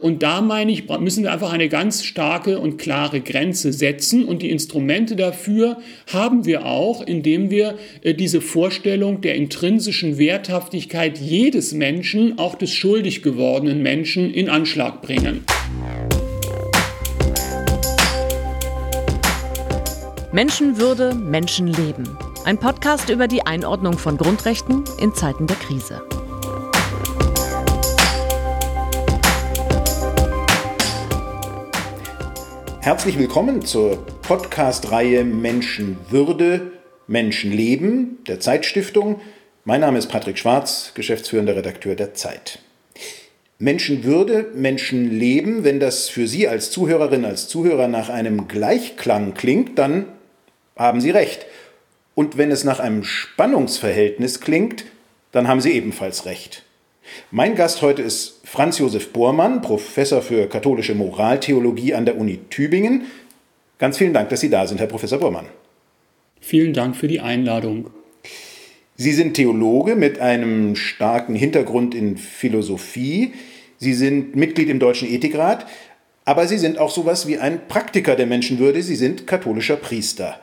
Und da meine ich, müssen wir einfach eine ganz starke und klare Grenze setzen. Und die Instrumente dafür haben wir auch, indem wir äh, diese Vorstellung der intrinsischen Werthaftigkeit jedes Menschen, auch des schuldig gewordenen Menschen, in Anschlag bringen. Menschenwürde, Menschenleben. Ein Podcast über die Einordnung von Grundrechten in Zeiten der Krise. Herzlich willkommen zur Podcast-Reihe Menschenwürde, Menschenleben der Zeitstiftung. Mein Name ist Patrick Schwarz, geschäftsführender Redakteur der Zeit. Menschenwürde, Menschenleben, wenn das für Sie als Zuhörerin, als Zuhörer nach einem Gleichklang klingt, dann haben Sie recht. Und wenn es nach einem Spannungsverhältnis klingt, dann haben Sie ebenfalls recht. Mein Gast heute ist Franz Josef Bormann, Professor für katholische Moraltheologie an der Uni Tübingen. Ganz vielen Dank, dass Sie da sind, Herr Professor Bormann. Vielen Dank für die Einladung. Sie sind Theologe mit einem starken Hintergrund in Philosophie. Sie sind Mitglied im Deutschen Ethikrat, aber Sie sind auch sowas wie ein Praktiker der Menschenwürde. Sie sind katholischer Priester.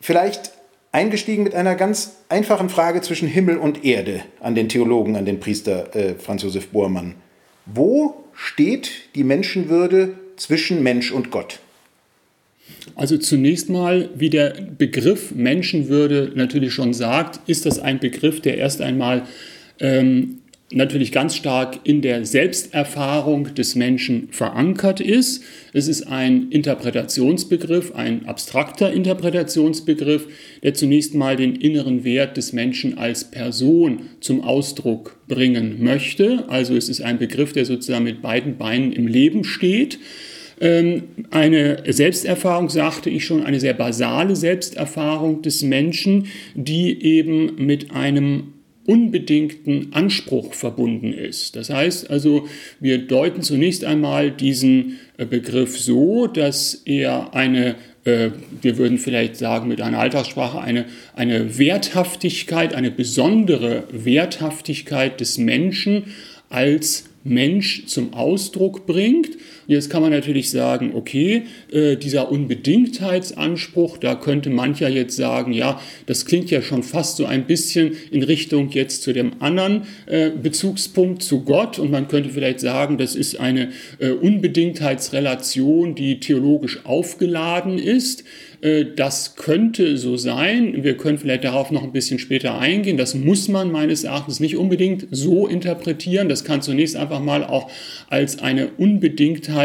Vielleicht eingestiegen mit einer ganz einfachen Frage zwischen Himmel und Erde an den Theologen, an den Priester äh, Franz Josef Bormann. Wo steht die Menschenwürde zwischen Mensch und Gott? Also zunächst mal, wie der Begriff Menschenwürde natürlich schon sagt, ist das ein Begriff, der erst einmal ähm, natürlich ganz stark in der Selbsterfahrung des Menschen verankert ist. Es ist ein Interpretationsbegriff, ein abstrakter Interpretationsbegriff, der zunächst mal den inneren Wert des Menschen als Person zum Ausdruck bringen möchte. Also es ist ein Begriff, der sozusagen mit beiden Beinen im Leben steht. Ähm, eine Selbsterfahrung, sagte ich schon, eine sehr basale Selbsterfahrung des Menschen, die eben mit einem unbedingten Anspruch verbunden ist. Das heißt also, wir deuten zunächst einmal diesen äh, Begriff so, dass er eine äh, wir würden vielleicht sagen mit einer Alltagssprache, eine, eine Werthaftigkeit, eine besondere Werthaftigkeit des Menschen als Mensch zum Ausdruck bringt Jetzt kann man natürlich sagen, okay, äh, dieser Unbedingtheitsanspruch, da könnte mancher jetzt sagen, ja, das klingt ja schon fast so ein bisschen in Richtung jetzt zu dem anderen äh, Bezugspunkt zu Gott und man könnte vielleicht sagen, das ist eine äh, Unbedingtheitsrelation, die theologisch aufgeladen ist. Äh, das könnte so sein. Wir können vielleicht darauf noch ein bisschen später eingehen. Das muss man meines Erachtens nicht unbedingt so interpretieren. Das kann zunächst einfach mal auch als eine Unbedingtheit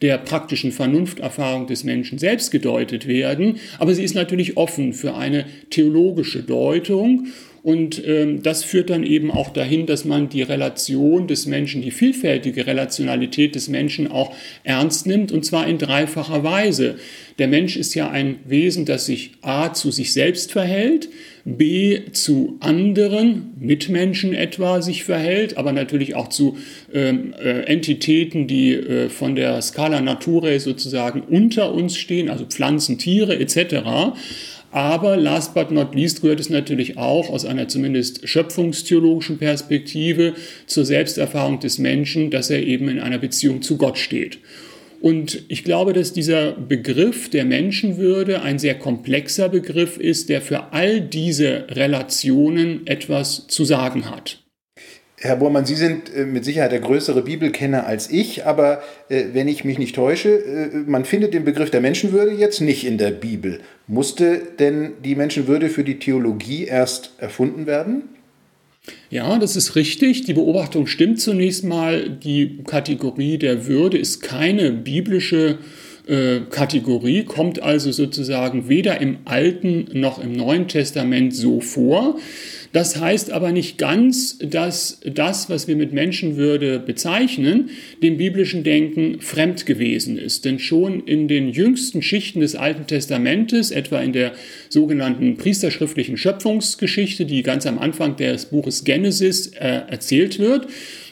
der praktischen Vernunfterfahrung des Menschen selbst gedeutet werden. Aber sie ist natürlich offen für eine theologische Deutung. Und ähm, das führt dann eben auch dahin, dass man die Relation des Menschen, die vielfältige Relationalität des Menschen auch ernst nimmt, und zwar in dreifacher Weise. Der Mensch ist ja ein Wesen, das sich a zu sich selbst verhält, b zu anderen, Mitmenschen etwa, sich verhält, aber natürlich auch zu ähm, äh, Entitäten, die äh, von der Scala Naturae sozusagen unter uns stehen, also Pflanzen, Tiere etc. Aber last but not least gehört es natürlich auch aus einer zumindest schöpfungstheologischen Perspektive zur Selbsterfahrung des Menschen, dass er eben in einer Beziehung zu Gott steht. Und ich glaube, dass dieser Begriff der Menschenwürde ein sehr komplexer Begriff ist, der für all diese Relationen etwas zu sagen hat. Herr Bormann, Sie sind äh, mit Sicherheit der größere Bibelkenner als ich, aber äh, wenn ich mich nicht täusche, äh, man findet den Begriff der Menschenwürde jetzt nicht in der Bibel. Musste denn die Menschenwürde für die Theologie erst erfunden werden? Ja, das ist richtig. Die Beobachtung stimmt zunächst mal. Die Kategorie der Würde ist keine biblische äh, Kategorie, kommt also sozusagen weder im Alten noch im Neuen Testament so vor. Das heißt aber nicht ganz, dass das, was wir mit Menschenwürde bezeichnen, dem biblischen Denken fremd gewesen ist. Denn schon in den jüngsten Schichten des Alten Testamentes, etwa in der sogenannten priesterschriftlichen Schöpfungsgeschichte, die ganz am Anfang des Buches Genesis äh, erzählt wird,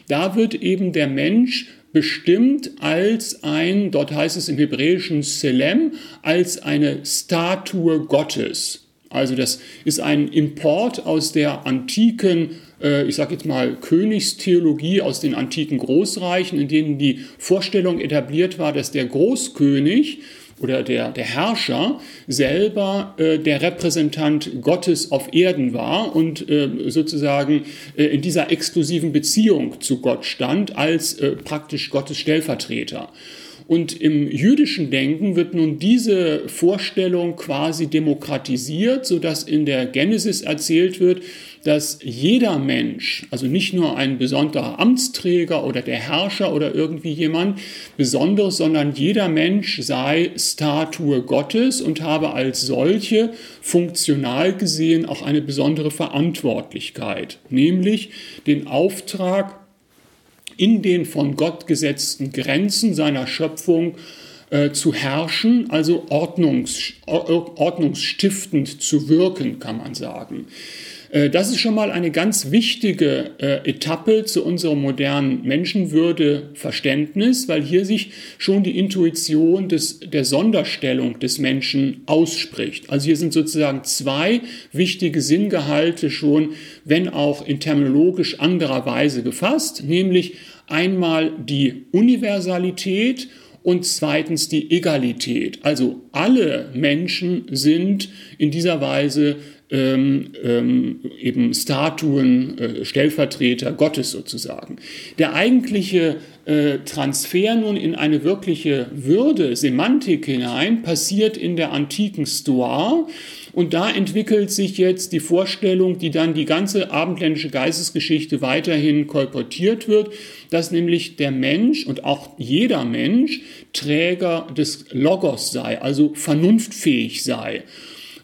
da wird eben der Mensch bestimmt als ein, dort heißt es im Hebräischen Selem, als eine Statue Gottes. Also das ist ein Import aus der antiken äh, ich sage jetzt mal, Königstheologie aus den antiken Großreichen, in denen die Vorstellung etabliert war, dass der Großkönig oder der, der Herrscher selber äh, der Repräsentant Gottes auf Erden war und äh, sozusagen äh, in dieser exklusiven Beziehung zu Gott stand als äh, praktisch Gottes Stellvertreter. Und im jüdischen Denken wird nun diese Vorstellung quasi demokratisiert, sodass in der Genesis erzählt wird, dass jeder Mensch, also nicht nur ein besonderer Amtsträger oder der Herrscher oder irgendwie jemand Besonderes, sondern jeder Mensch sei Statue Gottes und habe als solche funktional gesehen auch eine besondere Verantwortlichkeit, nämlich den Auftrag, in den von Gott gesetzten Grenzen seiner Schöpfung äh, zu herrschen, also ordnungs, ordnungsstiftend zu wirken, kann man sagen. Äh, das ist schon mal eine ganz wichtige äh, Etappe zu unserem modernen Menschenwürdeverständnis, weil hier sich schon die Intuition des, der Sonderstellung des Menschen ausspricht. Also hier sind sozusagen zwei wichtige Sinngehalte schon, wenn auch in terminologisch anderer Weise gefasst, nämlich einmal die Universalität und zweitens die Egalität. Also alle Menschen sind in dieser Weise ähm, ähm, eben Statuen, äh, Stellvertreter Gottes sozusagen. Der eigentliche äh, Transfer nun in eine wirkliche Würde, Semantik hinein, passiert in der antiken Stoa. Und da entwickelt sich jetzt die Vorstellung, die dann die ganze abendländische Geistesgeschichte weiterhin kolportiert wird, dass nämlich der Mensch und auch jeder Mensch Träger des Logos sei, also vernunftfähig sei.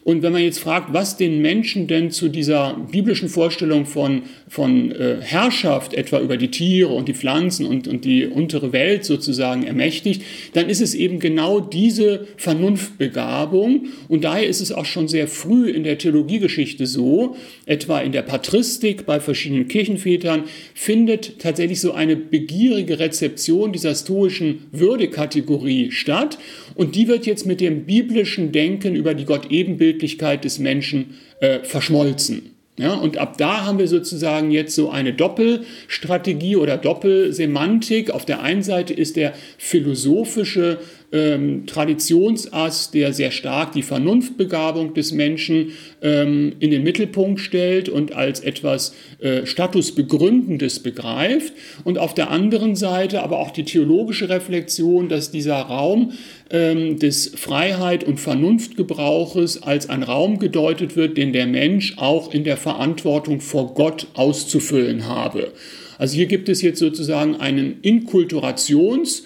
Und wenn man jetzt fragt, was den Menschen denn zu dieser biblischen Vorstellung von, von äh, Herrschaft etwa über die Tiere und die Pflanzen und, und die untere Welt sozusagen ermächtigt, dann ist es eben genau diese Vernunftbegabung. Und daher ist es auch schon sehr früh in der Theologiegeschichte so, etwa in der Patristik bei verschiedenen Kirchenvätern, findet tatsächlich so eine begierige Rezeption dieser stoischen Würdekategorie statt. Und die wird jetzt mit dem biblischen Denken über die Gott-Ebenbildlichkeit des Menschen äh, verschmolzen. Ja, und ab da haben wir sozusagen jetzt so eine Doppelstrategie oder Doppelsemantik. Auf der einen Seite ist der philosophische ähm, Traditionsass, der sehr stark die Vernunftbegabung des Menschen ähm, in den Mittelpunkt stellt und als etwas äh, Statusbegründendes begreift. Und auf der anderen Seite aber auch die theologische Reflexion, dass dieser Raum ähm, des Freiheit- und Vernunftgebrauches als ein Raum gedeutet wird, den der Mensch auch in der Verantwortung vor Gott auszufüllen habe. Also hier gibt es jetzt sozusagen einen Inkulturations-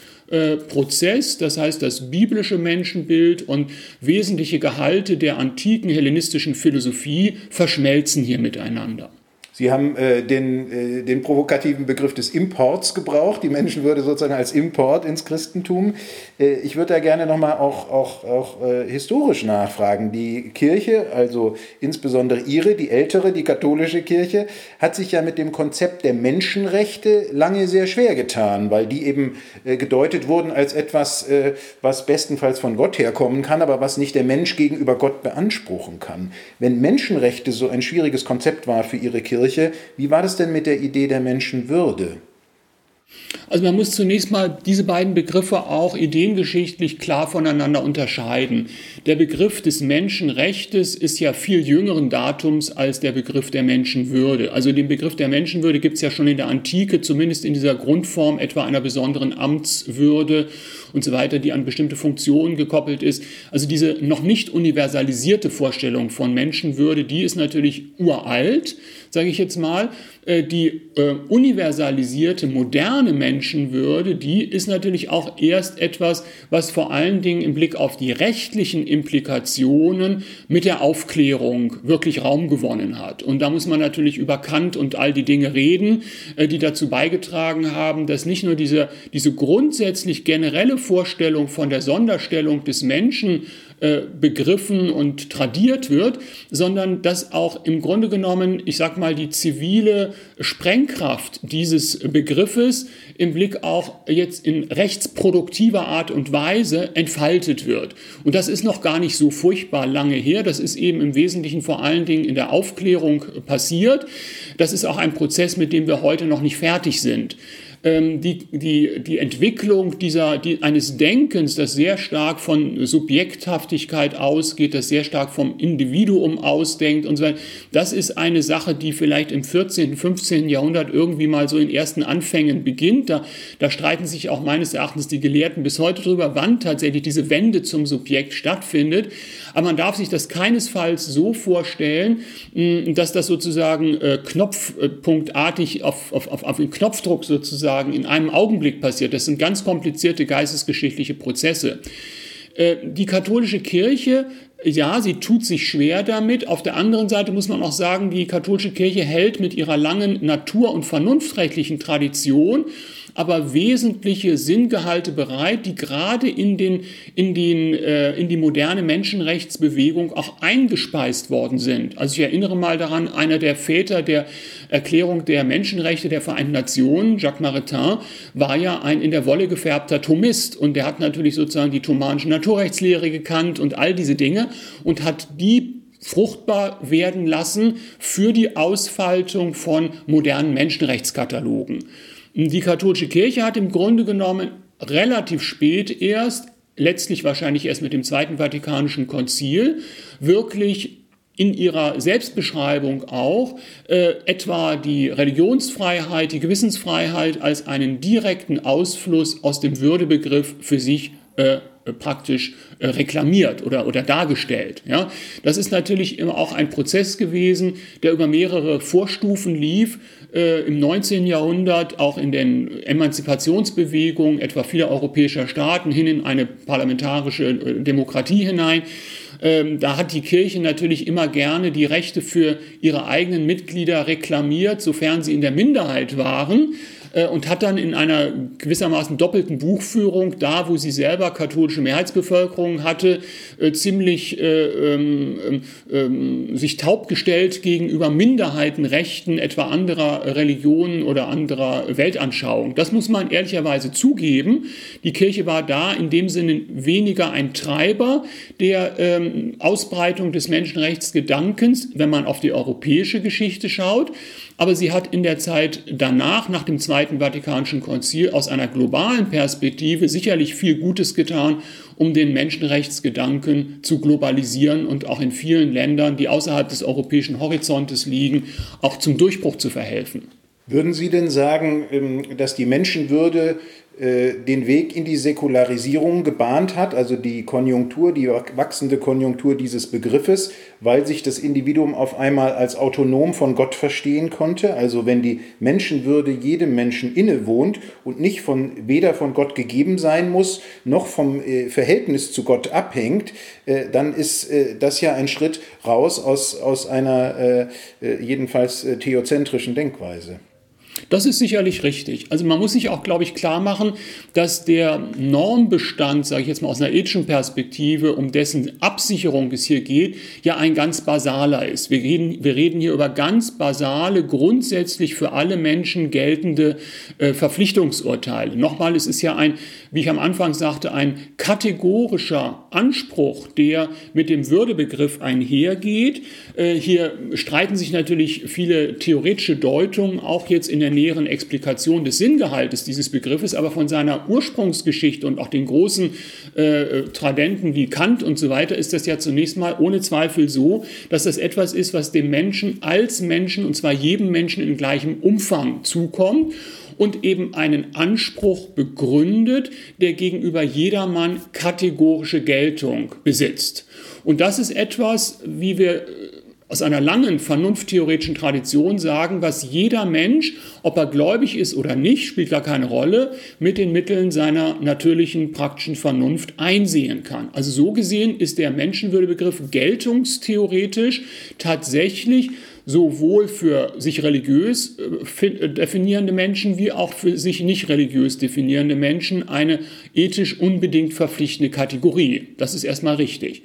Prozess, das heißt das biblische Menschenbild und wesentliche Gehalte der antiken hellenistischen Philosophie verschmelzen hier miteinander. Sie haben äh, den, äh, den provokativen Begriff des Imports gebraucht, die Menschenwürde sozusagen als Import ins Christentum. Äh, ich würde da gerne nochmal auch, auch, auch äh, historisch nachfragen. Die Kirche, also insbesondere Ihre, die ältere, die katholische Kirche, hat sich ja mit dem Konzept der Menschenrechte lange sehr schwer getan, weil die eben äh, gedeutet wurden als etwas, äh, was bestenfalls von Gott herkommen kann, aber was nicht der Mensch gegenüber Gott beanspruchen kann. Wenn Menschenrechte so ein schwieriges Konzept war für Ihre Kirche, Kirche. Wie war das denn mit der Idee der Menschenwürde? Also man muss zunächst mal diese beiden Begriffe auch ideengeschichtlich klar voneinander unterscheiden. Der Begriff des Menschenrechtes ist ja viel jüngeren Datums als der Begriff der Menschenwürde. Also den Begriff der Menschenwürde gibt es ja schon in der Antike, zumindest in dieser Grundform etwa einer besonderen Amtswürde und so weiter, die an bestimmte Funktionen gekoppelt ist. Also diese noch nicht universalisierte Vorstellung von Menschenwürde, die ist natürlich uralt, sage ich jetzt mal. Äh, die äh, universalisierte, moderne Menschenwürde, die ist natürlich auch erst etwas, was vor allen Dingen im Blick auf die rechtlichen Implikationen mit der Aufklärung wirklich Raum gewonnen hat. Und da muss man natürlich über Kant und all die Dinge reden, äh, die dazu beigetragen haben, dass nicht nur diese, diese grundsätzlich generelle Vorstellung von der Sonderstellung des Menschen äh, begriffen und tradiert wird, sondern dass auch im Grunde genommen, ich sag mal, die zivile Sprengkraft dieses Begriffes im Blick auch jetzt in rechtsproduktiver Art und Weise entfaltet wird. Und das ist noch gar nicht so furchtbar lange her. Das ist eben im Wesentlichen vor allen Dingen in der Aufklärung passiert. Das ist auch ein Prozess, mit dem wir heute noch nicht fertig sind ähm, die, die, die Entwicklung dieser, die, eines Denkens, das sehr stark von Subjekthaftigkeit ausgeht, das sehr stark vom Individuum ausdenkt und so weiter, das ist eine Sache, die vielleicht im 14., 15. Jahrhundert irgendwie mal so in ersten Anfängen beginnt. Da, da streiten sich auch meines Erachtens die Gelehrten bis heute darüber, wann tatsächlich diese Wende zum Subjekt stattfindet. Aber man darf sich das keinesfalls so vorstellen, dass das sozusagen äh, knopfpunktartig auf, auf, auf, auf den Knopfdruck sozusagen in einem Augenblick passiert. Das sind ganz komplizierte geistesgeschichtliche Prozesse. Äh, die katholische Kirche ja, sie tut sich schwer damit. Auf der anderen Seite muss man auch sagen, die katholische Kirche hält mit ihrer langen natur- und vernunftrechtlichen Tradition aber wesentliche Sinngehalte bereit, die gerade in, den, in, den, äh, in die moderne Menschenrechtsbewegung auch eingespeist worden sind. Also ich erinnere mal daran, einer der Väter der Erklärung der Menschenrechte der Vereinten Nationen, Jacques Maritain, war ja ein in der Wolle gefärbter Thomist und der hat natürlich sozusagen die thomanische Naturrechtslehre gekannt und all diese Dinge und hat die fruchtbar werden lassen für die Ausfaltung von modernen Menschenrechtskatalogen. Die katholische Kirche hat im Grunde genommen relativ spät erst, letztlich wahrscheinlich erst mit dem Zweiten Vatikanischen Konzil, wirklich in ihrer Selbstbeschreibung auch äh, etwa die Religionsfreiheit, die Gewissensfreiheit als einen direkten Ausfluss aus dem Würdebegriff für sich äh, praktisch äh, reklamiert oder, oder dargestellt. Ja? Das ist natürlich immer auch ein Prozess gewesen, der über mehrere Vorstufen lief, äh, im 19. Jahrhundert, auch in den Emanzipationsbewegungen etwa vieler europäischer Staaten hin in eine parlamentarische äh, Demokratie hinein. Ähm, da hat die Kirche natürlich immer gerne die Rechte für ihre eigenen Mitglieder reklamiert, sofern sie in der Minderheit waren. Äh, und hat dann in einer gewissermaßen doppelten Buchführung, da wo sie selber katholische Mehrheitsbevölkerung hatte, äh, ziemlich äh, ähm, ähm, ähm, sich taub gestellt gegenüber Minderheitenrechten etwa anderer Religionen oder anderer Weltanschauung. Das muss man ehrlicherweise zugeben. Die Kirche war da in dem Sinne weniger ein Treiber der ähm, Ausbreitung des Menschenrechtsgedankens, wenn man auf die europäische Geschichte schaut, aber sie hat in der Zeit danach, nach dem Zweiten Vatikanischen Konzil, aus einer globalen Perspektive sicherlich viel Gutes getan, um den Menschenrechtsgedanken zu globalisieren und auch in vielen Ländern, die außerhalb des europäischen Horizontes liegen, auch zum Durchbruch zu verhelfen. Würden Sie denn sagen, ähm, dass die Menschenwürde den Weg in die Säkularisierung gebahnt hat, also die Konjunktur, die wachsende Konjunktur dieses Begriffes, weil sich das Individuum auf einmal als autonom von Gott verstehen konnte. Also wenn die Menschenwürde jedem Menschen innewohnt und nicht von, weder von Gott gegeben sein muss, noch vom äh, Verhältnis zu Gott abhängt, äh, dann ist das ja ein Schritt raus aus, aus einer jedenfalls theozentrischen Denkweise. Das ist sicherlich richtig. Also man muss sich auch, glaube ich, klar machen, dass der Normbestand, sage ich jetzt mal aus einer ethischen Perspektive, um dessen Absicherung es hier geht, ja ein ganz basaler ist. Wir reden, wir reden hier über ganz basale, grundsätzlich für alle Menschen geltende äh, Verpflichtungsurteile. Nochmal, es ist ja ein, wie ich am Anfang sagte, ein kategorischer Anspruch, der mit dem Würdebegriff einhergeht. Äh, hier streiten sich natürlich viele theoretische Deutungen auch jetzt in der näheren Explikation des Sinngehaltes dieses Begriffes, aber von seiner Ursprungsgeschichte und auch den großen äh, Tradenten wie Kant und so weiter ist das ja zunächst mal ohne Zweifel so, dass das etwas ist, was dem Menschen als Menschen und zwar jedem Menschen in gleichem Umfang zukommt und eben einen Anspruch begründet, der gegenüber jedermann kategorische Geltung besitzt. Und das ist etwas, wie wir aus einer langen vernunfttheoretischen Tradition sagen, was jeder Mensch, ob er gläubig ist oder nicht, spielt gar keine Rolle, mit den Mitteln seiner natürlichen praktischen Vernunft einsehen kann. Also so gesehen ist der Menschenwürdebegriff geltungstheoretisch tatsächlich sowohl für sich religiös äh, definierende Menschen wie auch für sich nicht religiös definierende Menschen eine ethisch unbedingt verpflichtende Kategorie. Das ist erstmal richtig.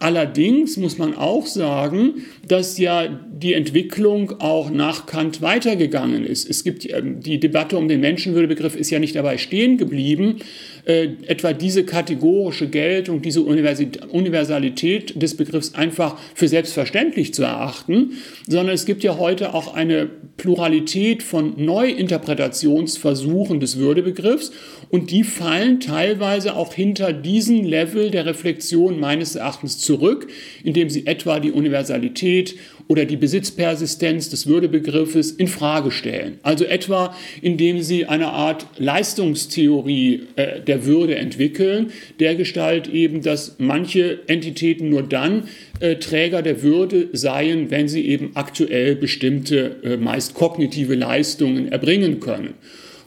Allerdings muss man auch sagen, dass ja die Entwicklung auch nach Kant weitergegangen ist. Es gibt ähm, die Debatte um den Menschenwürdebegriff ist ja nicht dabei stehen geblieben, äh, etwa diese kategorische Geltung, diese Universalität des Begriffs einfach für selbstverständlich zu erachten, sondern es gibt ja heute auch eine Pluralität von Neuinterpretationsversuchen des Würdebegriffs und die fallen teilweise auch hinter diesen Level der Reflexion meines Erachtens zurück, indem sie etwa die Universalität oder die Besitzpersistenz des Würdebegriffes in Frage stellen. Also etwa, indem sie eine Art Leistungstheorie äh, der Würde entwickeln, der Gestalt eben, dass manche Entitäten nur dann äh, Träger der Würde seien, wenn sie eben aktuell bestimmte, äh, meist kognitive Leistungen erbringen können.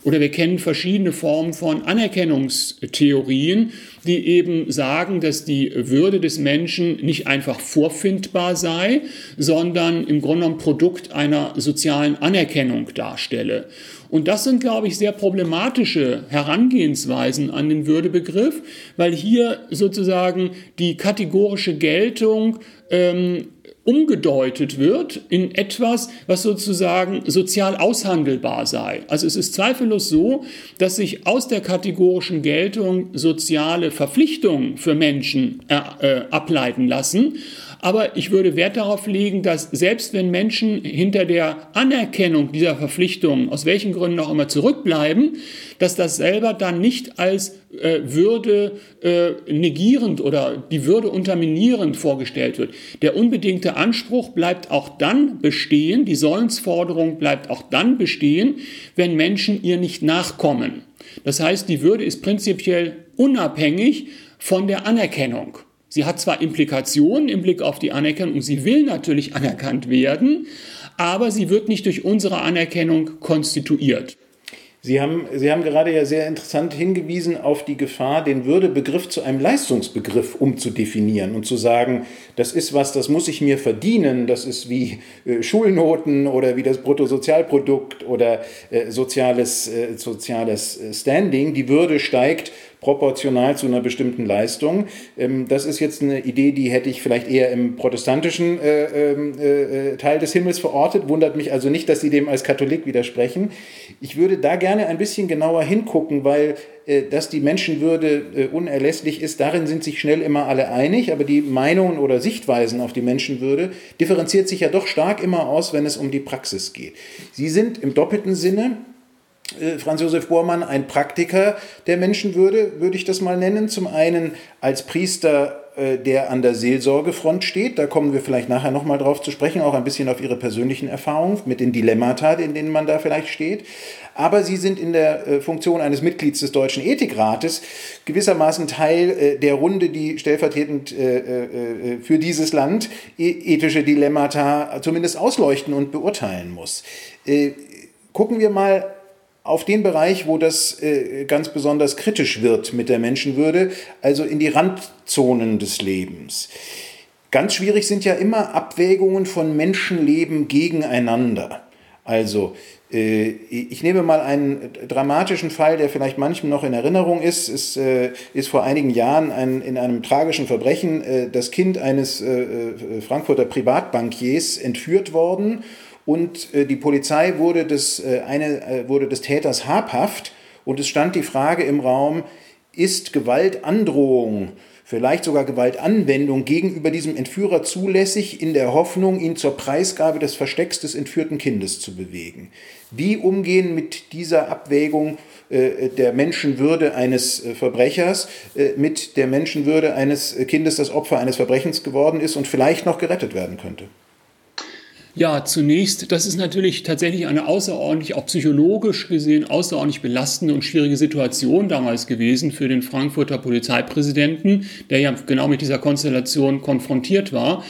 Oder wir kennen verschiedene Formen von Anerkennungstheorien, die eben sagen, dass die Würde des Menschen nicht einfach vorfindbar sei, sondern im Grunde genommen Produkt einer sozialen Anerkennung darstelle. Und das sind, glaube ich, sehr problematische Herangehensweisen an den Würdebegriff, weil hier sozusagen die kategorische Geltung ähm, umgedeutet wird in etwas, was sozusagen sozial aushandelbar sei. Also es ist zweifellos so, dass sich aus der kategorischen Geltung soziale Verpflichtungen für Menschen äh, äh, ableiten lassen. Aber ich würde Wert darauf legen, dass selbst wenn Menschen hinter der Anerkennung dieser Verpflichtungen, aus welchen Gründen auch immer, zurückbleiben, dass das selber dann nicht als äh, Würde äh, negierend oder die Würde unterminierend vorgestellt wird. Der unbedingte Anspruch bleibt auch dann bestehen, die Sollensforderung bleibt auch dann bestehen, wenn Menschen ihr nicht nachkommen. Das heißt, die Würde ist prinzipiell unabhängig von der Anerkennung. Sie hat zwar Implikationen im Blick auf die Anerkennung sie will natürlich anerkannt werden, aber sie wird nicht durch unsere Anerkennung konstituiert. Sie haben, Sie haben gerade ja sehr interessant hingewiesen auf die Gefahr, den Würdebegriff zu einem Leistungsbegriff umzudefinieren und zu sagen, das ist was, das muss ich mir verdienen, das ist wie äh, Schulnoten oder wie das Bruttosozialprodukt oder äh, soziales, äh, soziales äh, Standing. Die Würde steigt proportional zu einer bestimmten Leistung. Ähm, das ist jetzt eine Idee, die hätte ich vielleicht eher im protestantischen äh, ähm, äh, Teil des Himmels verortet. Wundert mich also nicht, dass Sie dem als Katholik widersprechen. Ich würde da gerne ein bisschen genauer hingucken, weil dass die Menschenwürde unerlässlich ist, darin sind sich schnell immer alle einig, aber die Meinungen oder Sichtweisen auf die Menschenwürde differenziert sich ja doch stark immer aus, wenn es um die Praxis geht. Sie sind im doppelten Sinne äh, Franz Josef Bormann ein Praktiker der Menschenwürde, würde ich das mal nennen. Zum einen als Priester, äh, der an der Seelsorgefront steht. Da kommen wir vielleicht nachher nochmal drauf zu sprechen, auch ein bisschen auf Ihre persönlichen Erfahrungen mit den Dilemmata, in denen man da vielleicht steht. Aber Sie sind in der äh, Funktion eines Mitglieds des Deutschen Ethikrates gewissermaßen Teil der Runde, die stellvertretend für dieses Land e-, ethische Dilemmata zumindest ausleuchten und beurteilen muss. Gucken wir mal auf den Bereich, wo das äh, ganz besonders kritisch wird mit der Menschenwürde, also in die Randzonen des Lebens. Ganz schwierig sind ja immer Abwägungen von Menschenleben gegeneinander. Also äh, ich nehme mal einen dramatischen Fall, der vielleicht manchem noch in Erinnerung ist. Es äh, ist vor einigen Jahren ein, in einem tragischen Verbrechen äh, das Kind eines äh, äh, Frankfurter Privatbankiers entführt worden und äh, die Polizei wurde des, äh, eine, äh, wurde des Täters habhaft und es stand die Frage im Raum, ist Gewaltandrohung, vielleicht sogar Gewaltanwendung gegenüber diesem Entführer zulässig, in der Hoffnung, ihn zur Preisgabe des Verstecks des entführten Kindes zu bewegen. Wie umgehen mit dieser Abwägung äh, der Menschenwürde eines äh, Verbrechers äh, mit der Menschenwürde eines Kindes, das Opfer eines Verbrechens geworden ist und vielleicht noch gerettet werden könnte? Ja, zunächst, das ist natürlich tatsächlich eine außerordentlich, auch psychologisch gesehen, außerordentlich belastende und schwierige Situation damals gewesen für den Frankfurter Polizeipräsidenten, der ja genau mit dieser Konstellation konfrontiert war.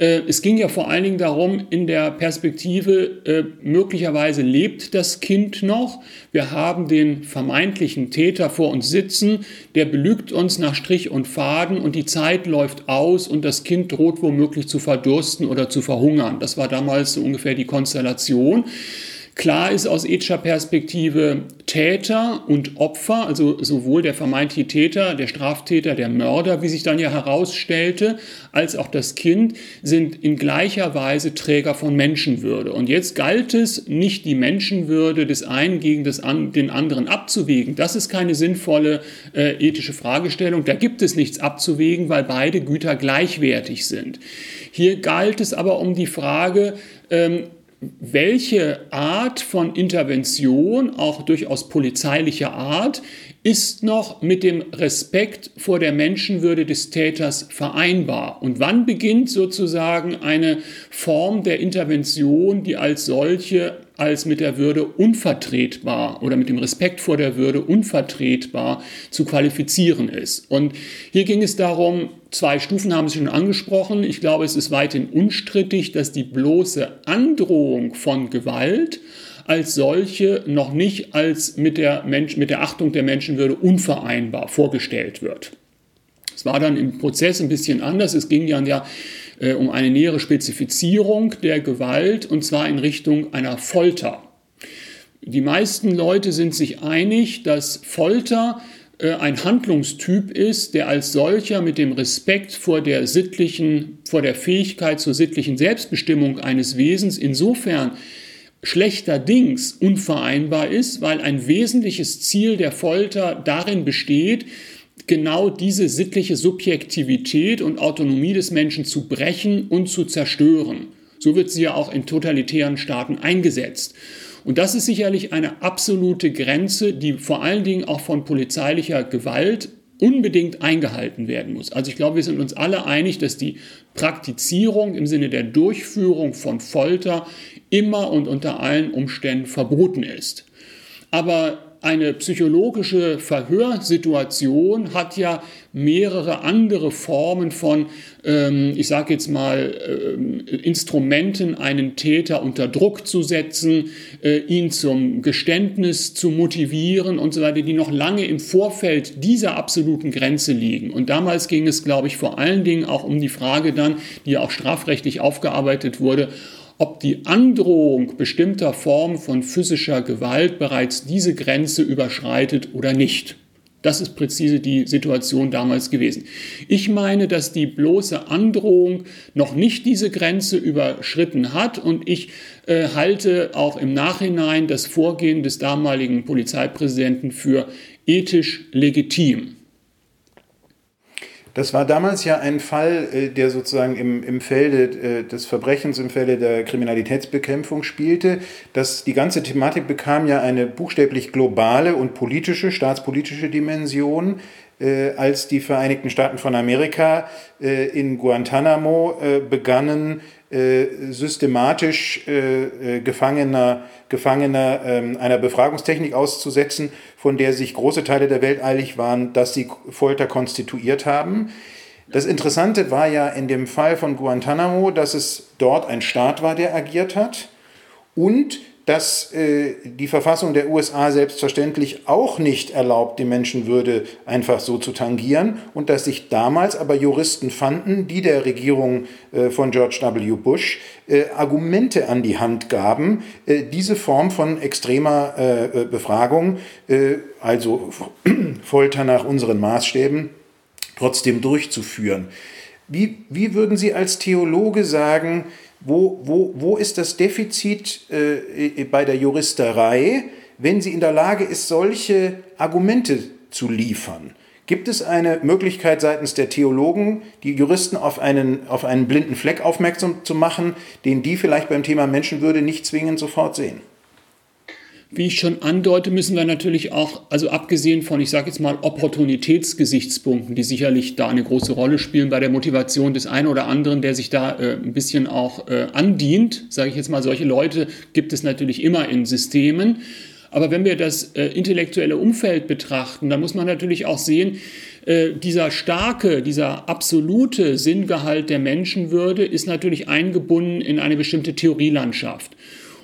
Äh, es ging ja vor allen Dingen darum, in der Perspektive, äh, möglicherweise lebt das Kind noch. Wir haben den vermeintlichen Täter vor uns sitzen, der belügt uns nach Strich und Faden und die Zeit läuft aus und das Kind droht womöglich zu verdursten oder zu verhungern. Das war damals so ungefähr die Konstellation. Klar ist aus ethischer Perspektive Täter und Opfer, also sowohl der vermeintliche Täter, der Straftäter, der Mörder, wie sich dann ja herausstellte, als auch das Kind sind in gleicher Weise Träger von Menschenwürde. Und jetzt galt es, nicht die Menschenwürde des einen gegen des an, den anderen abzuwägen. Das ist keine sinnvolle äh, ethische Fragestellung. Da gibt es nichts abzuwägen, weil beide Güter gleichwertig sind. Hier galt es aber um die Frage, ähm, welche Art von Intervention, auch durchaus polizeilicher Art, ist noch mit dem Respekt vor der Menschenwürde des Täters vereinbar? Und wann beginnt sozusagen eine Form der Intervention, die als solche als mit der Würde unvertretbar oder mit dem Respekt vor der Würde unvertretbar zu qualifizieren ist. Und hier ging es darum, zwei Stufen haben Sie schon angesprochen. Ich glaube, es ist weiterhin unstrittig, dass die bloße Androhung von Gewalt als solche noch nicht als mit der, Mensch, mit der Achtung der Menschenwürde unvereinbar vorgestellt wird. Es war dann im Prozess ein bisschen anders. Es ging ja äh, um eine nähere Spezifizierung der Gewalt und zwar in Richtung einer Folter. Die meisten Leute sind sich einig, dass Folter äh, ein Handlungstyp ist, der als solcher mit dem Respekt vor der sittlichen, vor der Fähigkeit zur sittlichen Selbstbestimmung eines Wesens insofern schlechterdings unvereinbar ist, weil ein wesentliches Ziel der Folter darin besteht, genau diese sittliche Subjektivität und Autonomie des Menschen zu brechen und zu zerstören. So wird sie ja auch in totalitären Staaten eingesetzt. Und das ist sicherlich eine absolute Grenze, die vor allen Dingen auch von polizeilicher Gewalt unbedingt eingehalten werden muss. Also ich glaube, wir sind uns alle einig, dass die Praktizierung im Sinne der Durchführung von Folter immer und unter allen Umständen verboten ist. Aber eine psychologische Verhörsituation hat ja mehrere andere Formen von, ähm, ich sage jetzt mal, äh, Instrumenten, einen Täter unter Druck zu setzen, äh, ihn zum Geständnis zu motivieren und so weiter, die noch lange im Vorfeld dieser absoluten Grenze liegen. Und damals ging es, glaube ich, vor allen Dingen auch um die Frage dann, die ja auch strafrechtlich aufgearbeitet wurde, ob die Androhung bestimmter Formen von physischer Gewalt bereits diese Grenze überschreitet oder nicht. Das ist präzise die Situation damals gewesen. Ich meine, dass die bloße Androhung noch nicht diese Grenze überschritten hat und ich äh, halte auch im Nachhinein das Vorgehen des damaligen Polizeipräsidenten für ethisch legitim. Das war damals ja ein Fall, äh, der sozusagen im, im Felde äh, des Verbrechens, im Felde der Kriminalitätsbekämpfung spielte. Das, die ganze Thematik bekam ja eine buchstäblich globale und politische, staatspolitische Dimension, äh, als die Vereinigten Staaten von Amerika in Guantanamo begannen, systematisch Gefangener Gefangener ähm, einer Befragungstechnik auszusetzen, von der sich große Teile der Welt eilig waren, dass sie Folter konstituiert haben. Das Interessante war ja in dem Fall von Guantanamo, dass es dort ein Staat war, der agiert hat und dass äh, die Verfassung der USA selbstverständlich auch nicht erlaubt, die Menschenwürde einfach so zu tangieren und dass sich damals aber Juristen fanden, die der Regierung äh, von George W. Bush äh, Argumente an die Hand gaben, äh, diese Form von extremer äh, äh, Befragung, also Folter nach unseren Maßstäben, trotzdem durchzuführen. Wie, wie würden Sie als Theologe sagen, wo, wo, wo ist das Defizit äh, bei der Juristerei, wenn sie in der Lage ist, solche Argumente zu liefern? Gibt es eine Möglichkeit seitens der Theologen, die Juristen auf einen, auf einen blinden Fleck aufmerksam zu machen, den die vielleicht beim Thema Menschenwürde nicht zwingend sofort sehen? Wie ich schon andeute, müssen wir natürlich auch, also abgesehen von, ich sage jetzt mal, Opportunitätsgesichtspunkten, die sicherlich da eine große Rolle spielen bei der Motivation des einen oder anderen, der sich da äh, ein bisschen auch äh, andient, sage ich jetzt mal, solche Leute gibt es natürlich immer in Systemen. Aber wenn wir das äh, intellektuelle Umfeld betrachten, dann muss man natürlich auch sehen, äh, dieser starke, dieser absolute Sinngehalt der Menschenwürde ist natürlich eingebunden in eine bestimmte Theorielandschaft.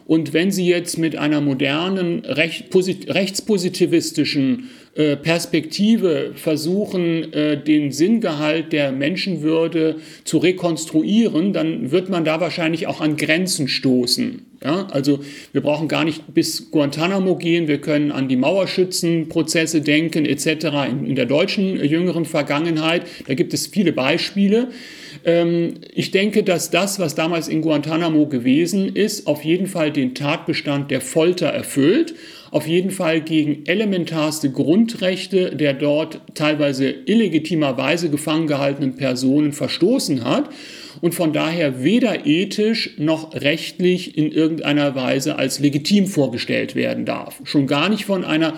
Und wenn Sie jetzt mit einer modernen, recht, rechtspositivistischen äh, Perspektive versuchen, äh, den Sinngehalt der Menschenwürde zu rekonstruieren, dann wird man da wahrscheinlich auch an Grenzen stoßen. Ja, also wir brauchen gar nicht bis Guantanamo gehen, wir können an die Mauerschützenprozesse denken etc. In, in der deutschen jüngeren Vergangenheit, da gibt es viele Beispiele. Ähm, ich denke, dass das, was damals in Guantanamo gewesen ist, auf jeden Fall den Tatbestand der Folter erfüllt auf jeden Fall gegen elementarste Grundrechte der dort teilweise illegitimerweise gefangen gehaltenen Personen verstoßen hat und von daher weder ethisch noch rechtlich in irgendeiner Weise als legitim vorgestellt werden darf. Schon gar nicht von einer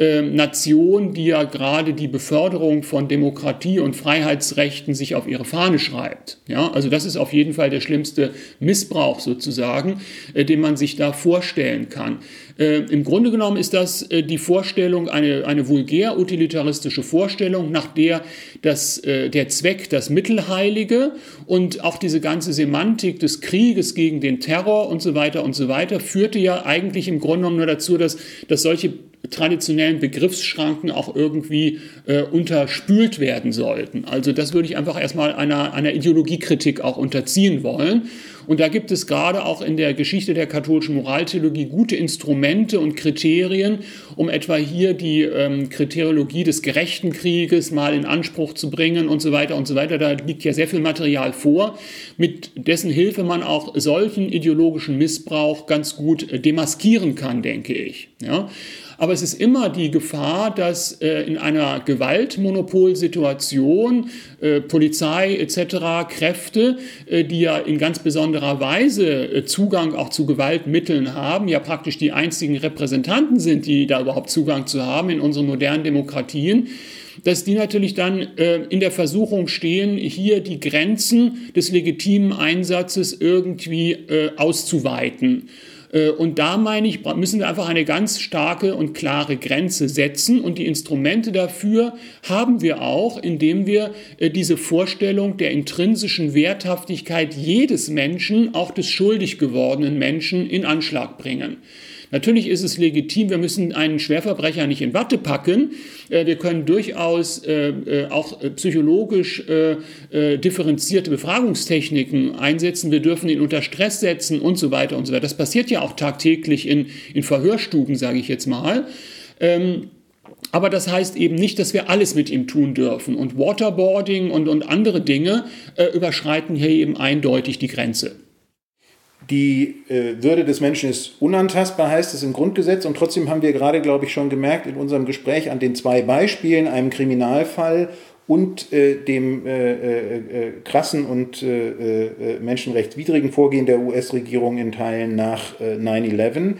äh, Nation, die ja gerade die Beförderung von Demokratie und Freiheitsrechten sich auf ihre Fahne schreibt. Ja, also das ist auf jeden Fall der schlimmste Missbrauch sozusagen, äh, den man sich da vorstellen kann. Äh, Im Grunde genommen ist das äh, die Vorstellung, eine, eine vulgär utilitaristische Vorstellung, nach der das, äh, der Zweck das Mittelheilige und auch diese ganze Semantik des Krieges gegen den Terror und so weiter und so weiter führte ja eigentlich im Grunde genommen nur dazu, dass, dass solche traditionellen Begriffsschranken auch irgendwie äh, unterspült werden sollten. Also das würde ich einfach erstmal einer, einer Ideologiekritik auch unterziehen wollen. Und da gibt es gerade auch in der Geschichte der katholischen Moraltheologie gute Instrumente und Kriterien, um etwa hier die ähm, Kriteriologie des gerechten Krieges mal in Anspruch zu bringen und so weiter und so weiter. Da liegt ja sehr viel Material vor, mit dessen Hilfe man auch solchen ideologischen Missbrauch ganz gut äh, demaskieren kann, denke ich. Ja? Aber es ist immer die Gefahr, dass äh, in einer Gewaltmonopolsituation äh, Polizei etc. Kräfte, äh, die ja in ganz besonderer Weise äh, Zugang auch zu Gewaltmitteln haben, ja praktisch die einzigen Repräsentanten sind, die da überhaupt Zugang zu haben in unseren modernen Demokratien, dass die natürlich dann äh, in der Versuchung stehen, hier die Grenzen des legitimen Einsatzes irgendwie äh, auszuweiten. Äh, und da meine ich, müssen wir einfach eine ganz starke und klare Grenze setzen. Und die Instrumente dafür haben wir auch, indem wir äh, diese Vorstellung der intrinsischen Werthaftigkeit jedes Menschen, auch des schuldig gewordenen Menschen, in Anschlag bringen. Natürlich ist es legitim, wir müssen einen Schwerverbrecher nicht in Watte packen. Äh, wir können durchaus äh, äh, auch psychologisch differenzierte Befragungstechniken einsetzen. Wir dürfen ihn unter Stress setzen und so weiter und so weiter. Das passiert ja auch tagtäglich in, in Verhörstuben, sage ich jetzt mal. Ähm, aber das heißt eben nicht, dass wir alles mit ihm tun dürfen. Und Waterboarding und, und andere Dinge äh, überschreiten hier eben eindeutig die Grenze. Die äh, Würde des Menschen ist unantastbar, heißt es im Grundgesetz. Und trotzdem haben wir gerade, glaube ich, schon gemerkt in unserem Gespräch an den zwei Beispielen, einem Kriminalfall und äh, dem äh, äh, äh krassen und äh, menschenrechtswidrigen Vorgehen der US-Regierung in Teilen nach 9-11.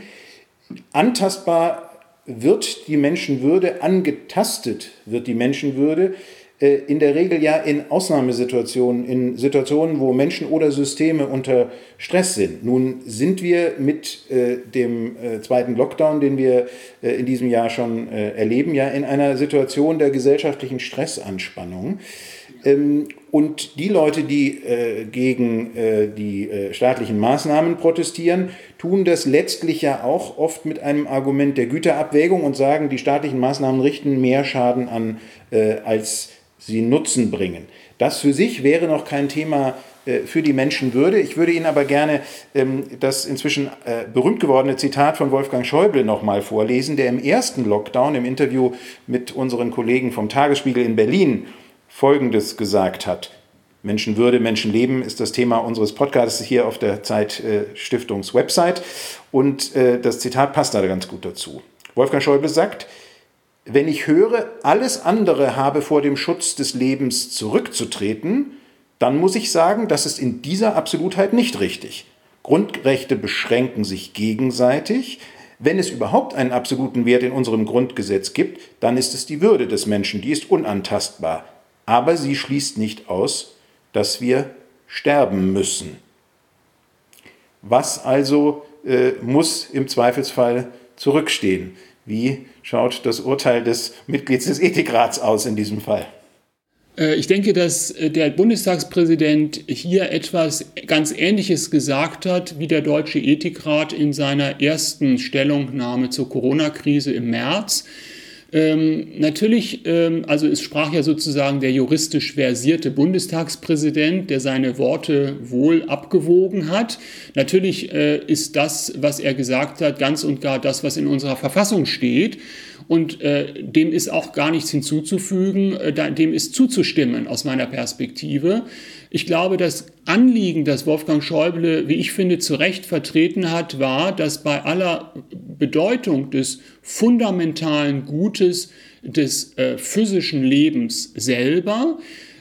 Antastbar wird die Menschenwürde, angetastet wird die Menschenwürde äh, in der Regel ja in Ausnahmesituationen, in Situationen, wo Menschen oder Systeme unter Stress sind. Nun sind wir mit äh, dem äh, zweiten Lockdown, den wir äh, in diesem Jahr schon äh, erleben, ja in einer Situation der gesellschaftlichen Stressanspannung. Ähm, und die Leute, die äh, gegen die staatlichen Maßnahmen protestieren, tun das letztlich ja auch oft mit einem Argument der Güterabwägung und sagen, die staatlichen Maßnahmen richten mehr Schaden an als sie Nutzen bringen. Das für sich wäre noch kein Thema äh, für die Menschenwürde. Ich würde Ihnen aber gerne ähm, das inzwischen äh, berühmt gewordene Zitat von Wolfgang Schäuble nochmal vorlesen, der im ersten Lockdown im Interview mit unseren Kollegen vom Tagesspiegel in Berlin Folgendes gesagt hat. Menschenwürde, Menschenleben ist das Thema unseres Podcasts hier auf der Zeit äh, Stiftungs Website und das Zitat passt da ganz gut dazu. Wolfgang Schäuble sagt, wenn ich höre, alles andere habe vor dem Schutz des Lebens zurückzutreten, dann muss ich sagen, das ist in dieser Absolutheit nicht richtig. Grundrechte beschränken sich gegenseitig. Wenn es überhaupt einen absoluten Wert in unserem Grundgesetz gibt, dann ist es die Würde des Menschen, die ist unantastbar. Aber sie schließt nicht aus, dass wir sterben müssen. Was also äh, muss im Zweifelsfall zurückstehen. Wie schaut das Urteil des Mitglieds des Ethikrats aus in diesem Fall? Äh, ich denke, dass äh, der Bundestagspräsident hier etwas ganz Ähnliches gesagt hat, wie der Deutsche Ethikrat in seiner ersten Stellungnahme zur Corona-Krise im März. Ähm, natürlich, ähm, also es sprach ja sozusagen der juristisch versierte Bundestagspräsident, der seine Worte wohl abgewogen hat. Natürlich äh, ist das, was er gesagt hat, ganz und gar das, was in unserer Verfassung steht. Und äh, dem ist auch gar nichts hinzuzufügen, äh, dem ist zuzustimmen aus meiner Perspektive. Ich glaube, das Anliegen, das Wolfgang Schäuble, wie ich finde, zu Recht vertreten hat, war, dass bei aller Bedeutung des fundamentalen Gutes des äh, physischen Lebens selber.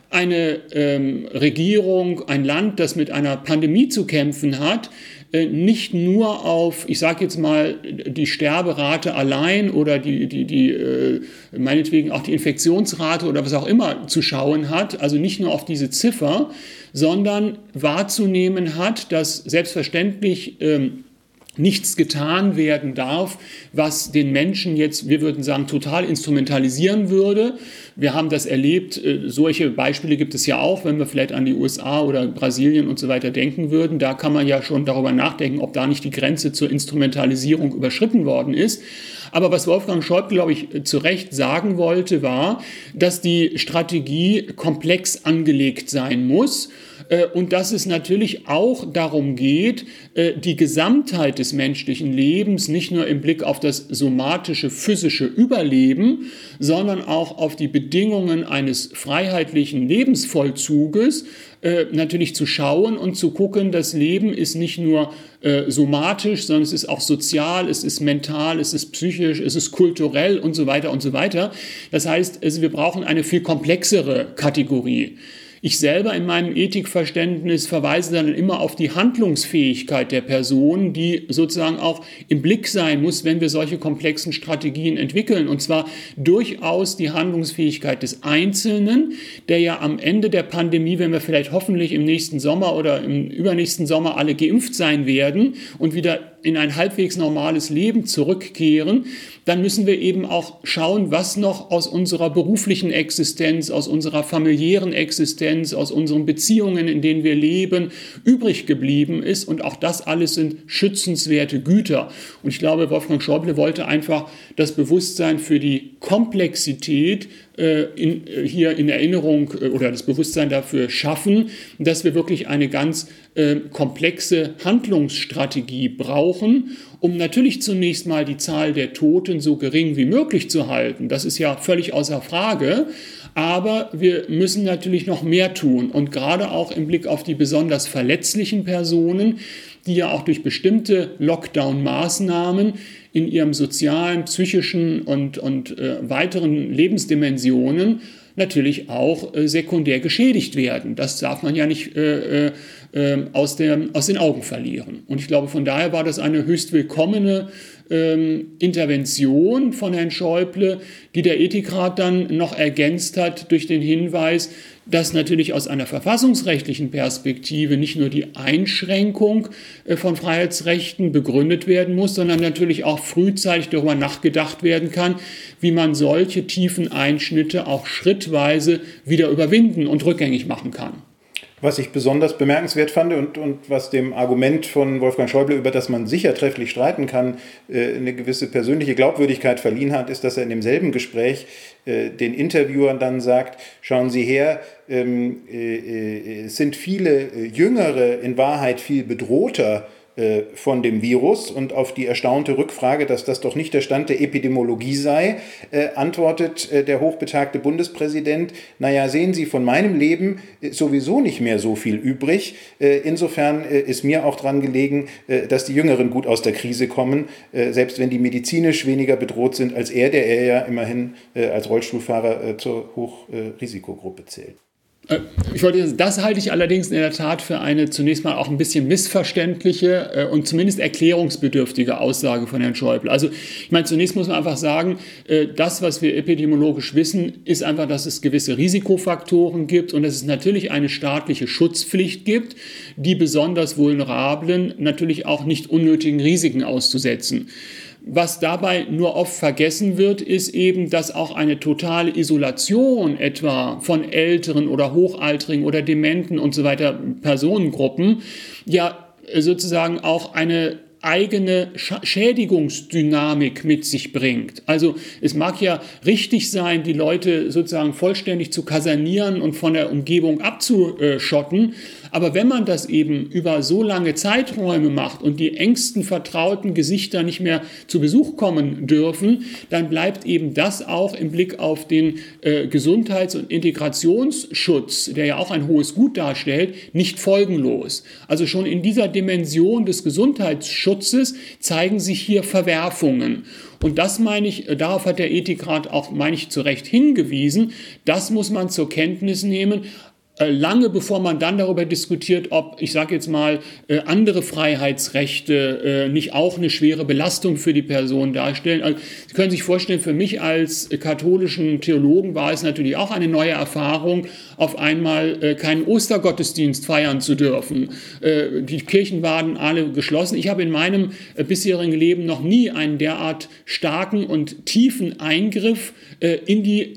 Eine ähm, Regierung, ein Land, das mit einer Pandemie zu kämpfen hat, äh, nicht nur auf, ich sage jetzt mal, die Sterberate allein oder die, die, die äh, meinetwegen auch die Infektionsrate oder was auch immer zu schauen hat, also nicht nur auf diese Ziffer, sondern wahrzunehmen hat, dass selbstverständlich ähm, nichts getan werden darf, was den Menschen jetzt, wir würden sagen, total instrumentalisieren würde. Wir haben das erlebt, äh, solche Beispiele gibt es ja auch, wenn wir vielleicht an die USA oder Brasilien und so weiter denken würden. Da kann man ja schon darüber nachdenken, ob da nicht die Grenze zur Instrumentalisierung überschritten worden ist. Aber was Wolfgang Schäuble, glaube ich, zu Recht sagen wollte, war, dass die Strategie komplex angelegt sein muss und dass es natürlich auch darum geht, äh, die Gesamtheit des menschlichen Lebens nicht nur im Blick auf das somatische, physische Überleben, sondern auch auf die Bedingungen eines freiheitlichen Lebensvollzuges äh, natürlich zu schauen und zu gucken, das Leben ist nicht nur äh, somatisch, sondern es ist auch sozial, es ist mental, es ist psychisch, es ist kulturell und so weiter und so weiter. Das heißt, also wir brauchen eine viel komplexere Kategorie. Ich selber in meinem Ethikverständnis verweise dann immer auf die Handlungsfähigkeit der Person, die sozusagen auch im Blick sein muss, wenn wir solche komplexen Strategien entwickeln. Und zwar durchaus die Handlungsfähigkeit des Einzelnen, der ja am Ende der Pandemie, wenn wir vielleicht hoffentlich im nächsten Sommer oder im übernächsten Sommer alle geimpft sein werden und wieder in ein halbwegs normales Leben zurückkehren, dann müssen wir eben auch schauen, was noch aus unserer beruflichen Existenz, aus unserer familiären Existenz, aus unseren Beziehungen, in denen wir leben, übrig geblieben ist. Und auch das alles sind schützenswerte Güter. Und ich glaube, Wolfgang Schäuble wollte einfach das Bewusstsein für die Komplexität äh, in, äh, hier in Erinnerung äh, oder das Bewusstsein dafür schaffen, dass wir wirklich eine ganz äh, komplexe Handlungsstrategie brauchen, um natürlich zunächst mal die Zahl der Toten so gering wie möglich zu halten. Das ist ja völlig außer Frage. Aber wir müssen natürlich noch mehr tun und gerade auch im Blick auf die besonders verletzlichen Personen, die ja auch durch bestimmte Lockdown-Maßnahmen in ihrem sozialen, psychischen und, und äh, weiteren Lebensdimensionen natürlich auch äh, sekundär geschädigt werden. Das darf man ja nicht äh, äh, ähm, aus, der, aus den Augen verlieren. Und ich glaube, von daher war das eine höchst willkommene ähm, Intervention von Herrn Schäuble, die der Ethikrat dann noch ergänzt hat durch den Hinweis, dass natürlich aus einer verfassungsrechtlichen Perspektive nicht nur die Einschränkung äh, von Freiheitsrechten begründet werden muss, sondern natürlich auch frühzeitig darüber nachgedacht werden kann, wie man solche tiefen Einschnitte auch schrittweise wieder überwinden und rückgängig machen kann. Was ich besonders bemerkenswert fand und, und was dem Argument von Wolfgang Schäuble, über das man sicher trefflich streiten kann, äh, eine gewisse persönliche Glaubwürdigkeit verliehen hat, ist, dass er in demselben Gespräch äh, den Interviewern dann sagt, schauen Sie her, ähm, äh, es sind viele Jüngere in Wahrheit viel bedrohter von dem Virus und auf die erstaunte Rückfrage, dass das doch nicht der Stand der Epidemiologie sei, äh, antwortet äh, der hochbetagte Bundespräsident, naja, sehen Sie, von meinem Leben sowieso nicht mehr so viel übrig. insofern ist mir auch dran gelegen, dass die Jüngeren gut aus der Krise kommen, selbst wenn die medizinisch weniger bedroht sind als er, der er ja immerhin als Rollstuhlfahrer zur Hochrisikogruppe zählt. Äh, ich wollte, das halte ich allerdings in der Tat für eine zunächst mal auch ein bisschen missverständliche äh, und zumindest erklärungsbedürftige Aussage von Herrn Schäuble. Also ich meine, zunächst muss man einfach sagen, äh, das, was wir epidemiologisch wissen, ist einfach, dass es gewisse Risikofaktoren gibt und dass es natürlich eine staatliche Schutzpflicht gibt, die besonders vulnerablen natürlich auch nicht unnötigen Risiken auszusetzen. Was dabei nur oft vergessen wird, ist eben, dass auch eine totale Isolation etwa von älteren oder hochaltrigen oder dementen und so weiter Personengruppen ja sozusagen auch eine eigene Schädigungsdynamik mit sich bringt. Also es mag ja richtig sein, die Leute sozusagen vollständig zu kasernieren und von der Umgebung abzuschotten, aber wenn man das eben über so lange Zeiträume macht und die engsten vertrauten Gesichter nicht mehr zu Besuch kommen dürfen, dann bleibt eben das auch im Blick auf den äh, Gesundheits- und Integrationsschutz, der ja auch ein hohes Gut darstellt, nicht folgenlos. Also schon in dieser Dimension des Gesundheitsschutzes zeigen sich hier Verwerfungen. Und das meine ich, äh, darauf hat der Ethikrat auch, meine ich, zu Recht hingewiesen. Das muss man zur Kenntnis nehmen. Äh, lange bevor man dann darüber diskutiert, ob, ich sage jetzt mal, äh, andere Freiheitsrechte äh, nicht auch eine schwere Belastung für die Person darstellen. Also, Sie können sich vorstellen, für mich als katholischen Theologen war es natürlich auch eine neue Erfahrung, auf einmal keinen Ostergottesdienst feiern zu dürfen. Die Kirchen waren alle geschlossen. Ich habe in meinem bisherigen Leben noch nie einen derart starken und tiefen Eingriff in die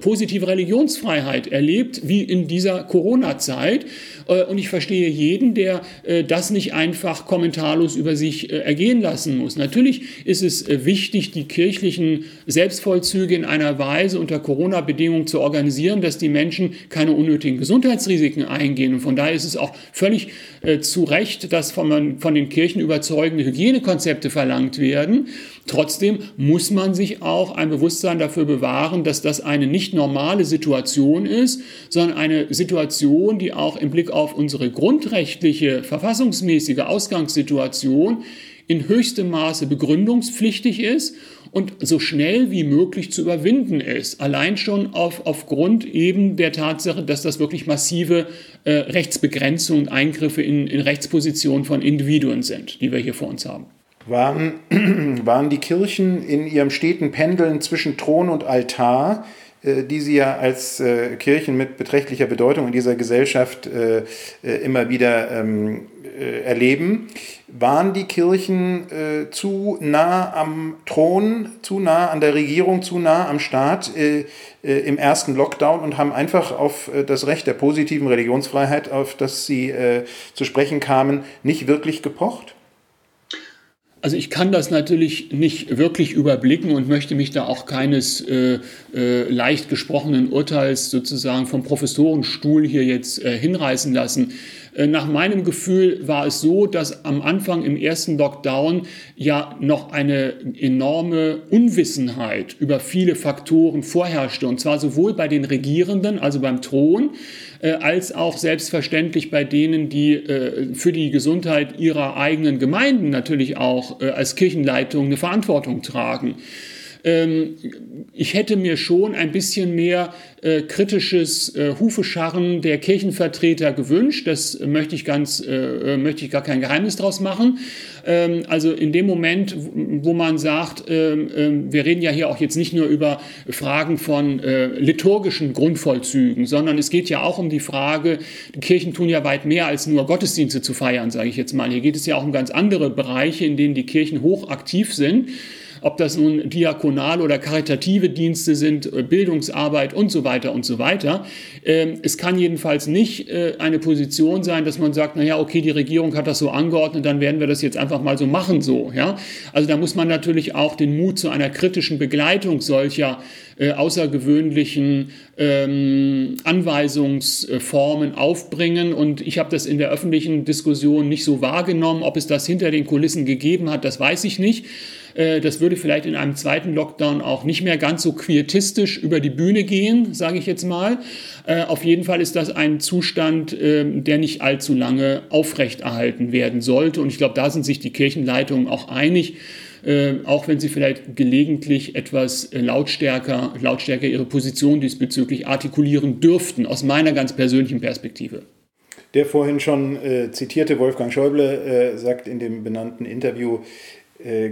positive Religionsfreiheit erlebt, wie in dieser Corona-Zeit. Äh, und ich verstehe jeden, der äh, das nicht einfach kommentarlos über sich äh, ergehen lassen muss. Natürlich ist es wichtig, die kirchlichen Selbstvollzüge in einer Weise unter Corona-Bedingungen zu organisieren, dass die Menschen keine unnötigen Gesundheitsrisiken eingehen. Und von daher ist es auch völlig zu Recht, dass von, von den Kirchen überzeugende Hygienekonzepte verlangt werden. Trotzdem muss man sich auch ein Bewusstsein dafür bewahren, dass das eine nicht normale Situation ist, sondern eine Situation, die auch im Blick auf unsere grundrechtliche, verfassungsmäßige Ausgangssituation in höchstem Maße begründungspflichtig ist und so schnell wie möglich zu überwinden ist. Allein schon auf, aufgrund eben der Tatsache, dass das wirklich massive äh, Rechtsbegrenzungen und Eingriffe in, in Rechtspositionen von Individuen sind, die wir hier vor uns haben waren, waren die Kirchen in ihrem steten Pendeln zwischen Thron und Altar, die sie ja als äh, Kirchen mit beträchtlicher Bedeutung in dieser Gesellschaft äh, immer wieder ähm, erleben, waren die Kirchen zu nah am Thron, zu nah an der Regierung, zu nah am Staat im ersten Lockdown und haben einfach auf das Recht der positiven Religionsfreiheit, auf das sie zu sprechen kamen, nicht wirklich gepocht? Also ich kann das natürlich nicht wirklich überblicken und möchte mich da auch keines äh, äh, leicht gesprochenen Urteils sozusagen vom Professorenstuhl hier jetzt äh, hinreißen lassen. Äh, nach meinem Gefühl war es so, dass am Anfang im ersten Lockdown ja noch eine enorme Unwissenheit über viele Faktoren vorherrschte. Und zwar sowohl bei den Regierenden, also beim Thron, äh, als auch selbstverständlich bei denen, die äh, für die Gesundheit ihrer eigenen Gemeinden natürlich auch als Kirchenleitung eine Verantwortung tragen ich hätte mir schon ein bisschen mehr äh, kritisches äh, Hufescharren der Kirchenvertreter gewünscht. Das möchte ich ganz, äh, möchte ich gar kein Geheimnis draus machen. Ähm, also in dem Moment, wo man sagt, ähm, ähm, wir reden ja hier auch jetzt nicht nur über Fragen von äh, liturgischen Grundvollzügen, sondern es geht ja auch um die Frage, die Kirchen tun ja weit mehr als nur Gottesdienste zu feiern, sage ich jetzt mal. Hier geht es ja auch um ganz andere Bereiche, in denen die Kirchen hochaktiv sind ob das nun diakonale oder karitative Dienste sind, äh, Bildungsarbeit und so weiter und so weiter. Ähm, es kann jedenfalls nicht äh, eine Position sein, dass man sagt, naja, okay, die Regierung hat das so angeordnet, dann werden wir das jetzt einfach mal so machen, so. Ja? Also da muss man natürlich auch den Mut zu einer kritischen Begleitung solcher äh, außergewöhnlichen ähm, Anweisungsformen aufbringen. Und ich habe das in der öffentlichen Diskussion nicht so wahrgenommen. Ob es das hinter den Kulissen gegeben hat, das weiß ich nicht. Äh, das würde vielleicht in einem zweiten Lockdown auch nicht mehr ganz so quietistisch über die Bühne gehen, sage ich jetzt mal. Äh, auf jeden Fall ist das ein Zustand, ähm, der nicht allzu lange aufrechterhalten werden sollte. Und ich glaube, da sind sich die Kirchenleitungen auch einig. Äh, auch wenn sie vielleicht gelegentlich etwas lautstärker, lautstärker ihre Position diesbezüglich artikulieren dürften, aus meiner ganz persönlichen Perspektive. Der vorhin schon äh, zitierte Wolfgang Schäuble äh, sagt in dem benannten Interview, äh,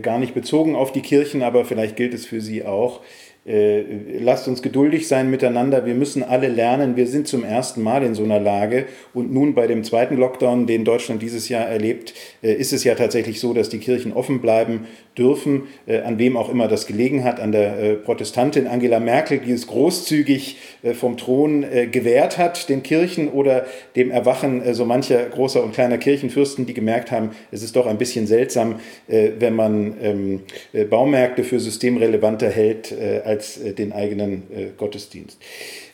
gar nicht bezogen auf die Kirchen, aber vielleicht gilt es für Sie auch. Äh, lasst uns geduldig sein miteinander, wir müssen alle lernen, wir sind zum ersten Mal in so einer Lage. Und nun bei dem zweiten Lockdown, den Deutschland dieses Jahr erlebt, äh, ist es ja tatsächlich so, dass die Kirchen offen bleiben dürfen, äh, an wem auch immer das gelegen hat, an der Protestantin Angela Merkel, die es großzügig vom Thron gewährt hat, den Kirchen oder dem Erwachen so mancher großer und kleiner Kirchenfürsten, die gemerkt haben, es ist doch ein bisschen seltsam, wenn man ähm, Baumärkte für systemrelevanter hält als als äh, den eigenen äh, Gottesdienst.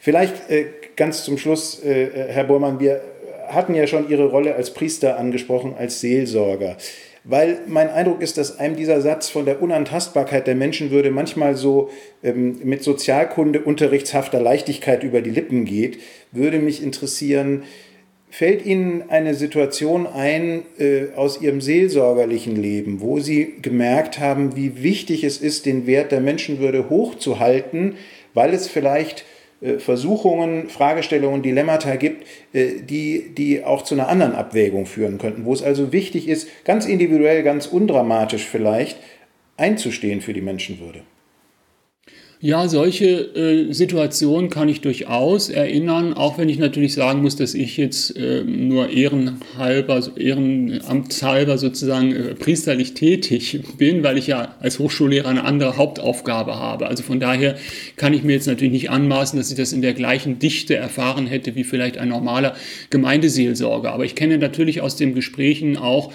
Vielleicht äh, ganz zum Schluss, Herr Bormann, wir hatten ja schon Ihre Rolle als Priester angesprochen, als Seelsorger. Weil mein Eindruck ist, dass einem dieser Satz von der Unantastbarkeit der Menschenwürde manchmal so ähm, mit Sozialkunde unterrichtshafter Leichtigkeit über die Lippen geht, würde mich interessieren, Fällt Ihnen eine Situation ein äh, aus Ihrem seelsorgerlichen Leben, wo Sie gemerkt haben, wie wichtig es ist, den Wert der Menschenwürde hochzuhalten, weil es vielleicht äh, Versuchungen, Fragestellungen, Dilemmata gibt, äh, die, die auch zu einer anderen Abwägung führen könnten, wo es also wichtig ist, ganz individuell, ganz undramatisch vielleicht, einzustehen für die Menschenwürde? Ja, solche äh, Situationen kann ich durchaus erinnern, auch wenn ich natürlich sagen muss, dass ich jetzt äh, nur ehrenhalber, ehrenamtshalber sozusagen äh, priesterlich tätig bin, weil ich ja als Hochschullehrer eine andere Hauptaufgabe habe. Also von daher kann ich mir jetzt natürlich nicht anmaßen, dass ich das in der gleichen Dichte erfahren hätte wie vielleicht ein normaler Gemeindeseelsorger. Aber ich kenne natürlich aus den Gesprächen auch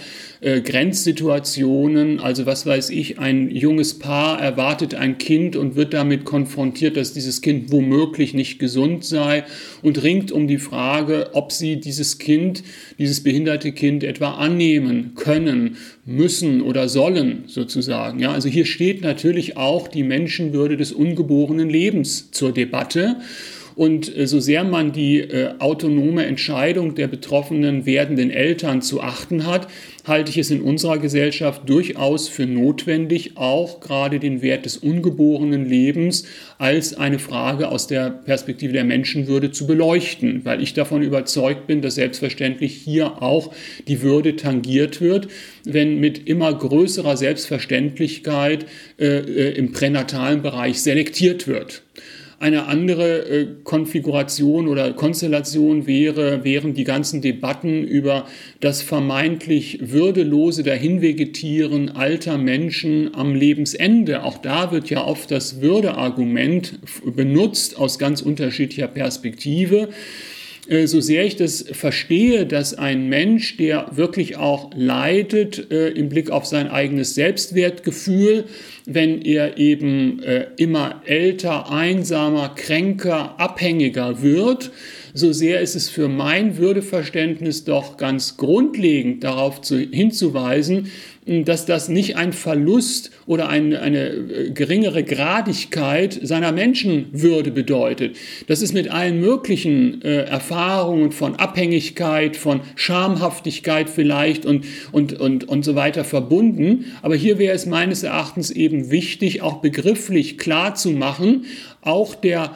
äh, Grenzsituationen, also was weiß ich, ein junges Paar erwartet ein Kind und wird damit konfrontiert, dass dieses Kind womöglich nicht gesund sei und ringt um die Frage, ob sie dieses Kind, dieses behinderte Kind etwa annehmen können, müssen oder sollen sozusagen. Ja, also hier steht natürlich auch die Menschenwürde des ungeborenen Lebens zur Debatte. Und äh, so sehr man die äh, autonome Entscheidung der betroffenen werdenden Eltern zu achten hat, halte ich es in unserer Gesellschaft durchaus für notwendig, auch gerade den Wert des ungeborenen Lebens als eine Frage aus der Perspektive der Menschenwürde zu beleuchten, weil ich davon überzeugt bin, dass selbstverständlich hier auch die Würde tangiert wird, wenn mit immer größerer Selbstverständlichkeit äh, äh im pränatalen Bereich selektiert wird. Eine andere äh, Konfiguration oder Konstellation wäre, wären die ganzen Debatten über das vermeintlich würdelose Dahinvegetieren alter Menschen am Lebensende. Auch da wird ja oft das Würdeargument benutzt aus ganz unterschiedlicher Perspektive. Äh, so sehr ich das verstehe, dass ein Mensch, der wirklich auch leidet äh, im Blick auf sein eigenes Selbstwertgefühl, wenn er eben äh, immer älter, einsamer, kränker, abhängiger wird, so sehr ist es für mein Würdeverständnis doch ganz grundlegend darauf zu, hinzuweisen, dass das nicht ein Verlust oder eine, eine äh, geringere Gradigkeit seiner Menschenwürde bedeutet. Das ist mit allen möglichen äh, Erfahrungen von Abhängigkeit, von Schamhaftigkeit vielleicht und, und, und, und so weiter verbunden. Aber hier wäre es meines Erachtens eben wichtig, auch begrifflich klar zu machen, auch der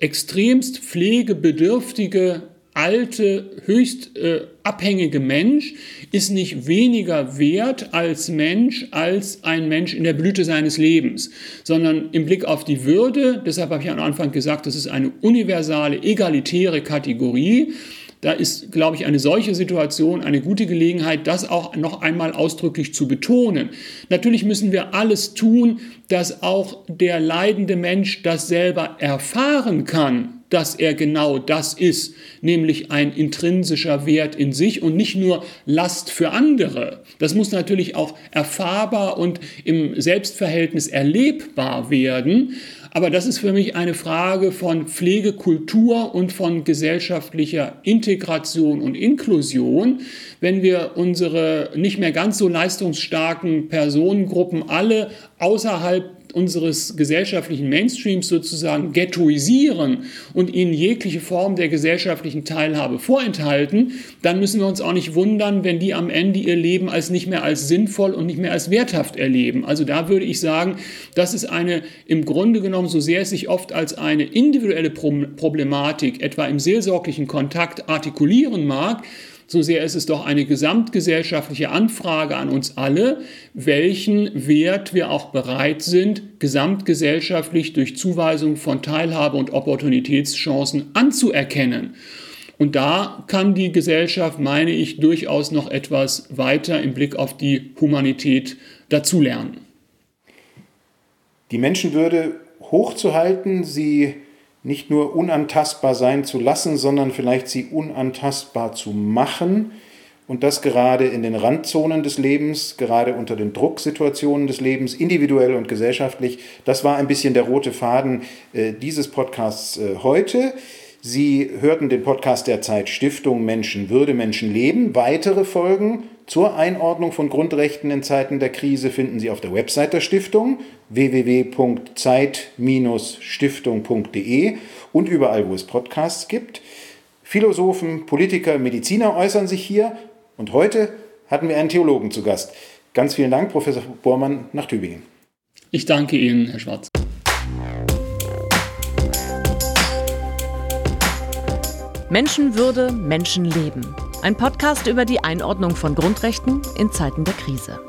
extremst pflegebedürftige alte, höchst äh, abhängige Mensch ist nicht weniger wert als Mensch als ein Mensch in der Blüte seines Lebens, sondern im Blick auf die Würde, deshalb habe ich am Anfang gesagt, das ist eine universale, egalitäre Kategorie, da ist, glaube ich, eine solche Situation eine gute Gelegenheit, das auch noch einmal ausdrücklich zu betonen. Natürlich müssen wir alles tun, dass auch der leidende Mensch das selber erfahren kann, dass er genau das ist, nämlich ein intrinsischer Wert in sich und nicht nur Last für andere. Das muss natürlich auch erfahrbar und im Selbstverhältnis erlebbar werden. Aber das ist für mich eine Frage von Pflegekultur und von gesellschaftlicher Integration und Inklusion. Wenn wir unsere nicht mehr ganz so leistungsstarken Personengruppen alle außerhalb unseres gesellschaftlichen Mainstreams sozusagen ghettoisieren und ihnen jegliche Form der gesellschaftlichen Teilhabe vorenthalten, dann müssen wir uns auch nicht wundern, wenn die am Ende ihr Leben als nicht mehr als sinnvoll und nicht mehr als werthaft erleben. Also da würde ich sagen, das ist eine im Grunde genommen, so sehr es sich oft als eine individuelle Problematik etwa im seelsorglichen Kontakt artikulieren mag, so sehr ist es doch eine gesamtgesellschaftliche Anfrage an uns alle, welchen Wert wir auch bereit sind, gesamtgesellschaftlich durch Zuweisung von Teilhabe und Opportunitätschancen anzuerkennen. Und da kann die Gesellschaft, meine ich, durchaus noch etwas weiter im Blick auf die Humanität dazulernen. Die Menschenwürde hochzuhalten, sie nicht nur unantastbar sein zu lassen, sondern vielleicht sie unantastbar zu machen. Und das gerade in den Randzonen des Lebens, gerade unter den Drucksituationen des Lebens, individuell und gesellschaftlich. Das war ein bisschen der rote Faden äh, dieses Podcasts äh, heute. Sie hörten den Podcast der Zeit Stiftung Menschenwürde, Menschenleben. Weitere Folgen zur Einordnung von Grundrechten in Zeiten der Krise finden Sie auf der Website der Stiftung www.zeit-stiftung.de und überall, wo es Podcasts gibt. Philosophen, Politiker, Mediziner äußern sich hier und heute hatten wir einen Theologen zu Gast. Ganz vielen Dank, Professor Bormann, nach Tübingen. Ich danke Ihnen, Herr Schwarz. Menschenwürde, Menschenleben. Ein Podcast über die Einordnung von Grundrechten in Zeiten der Krise.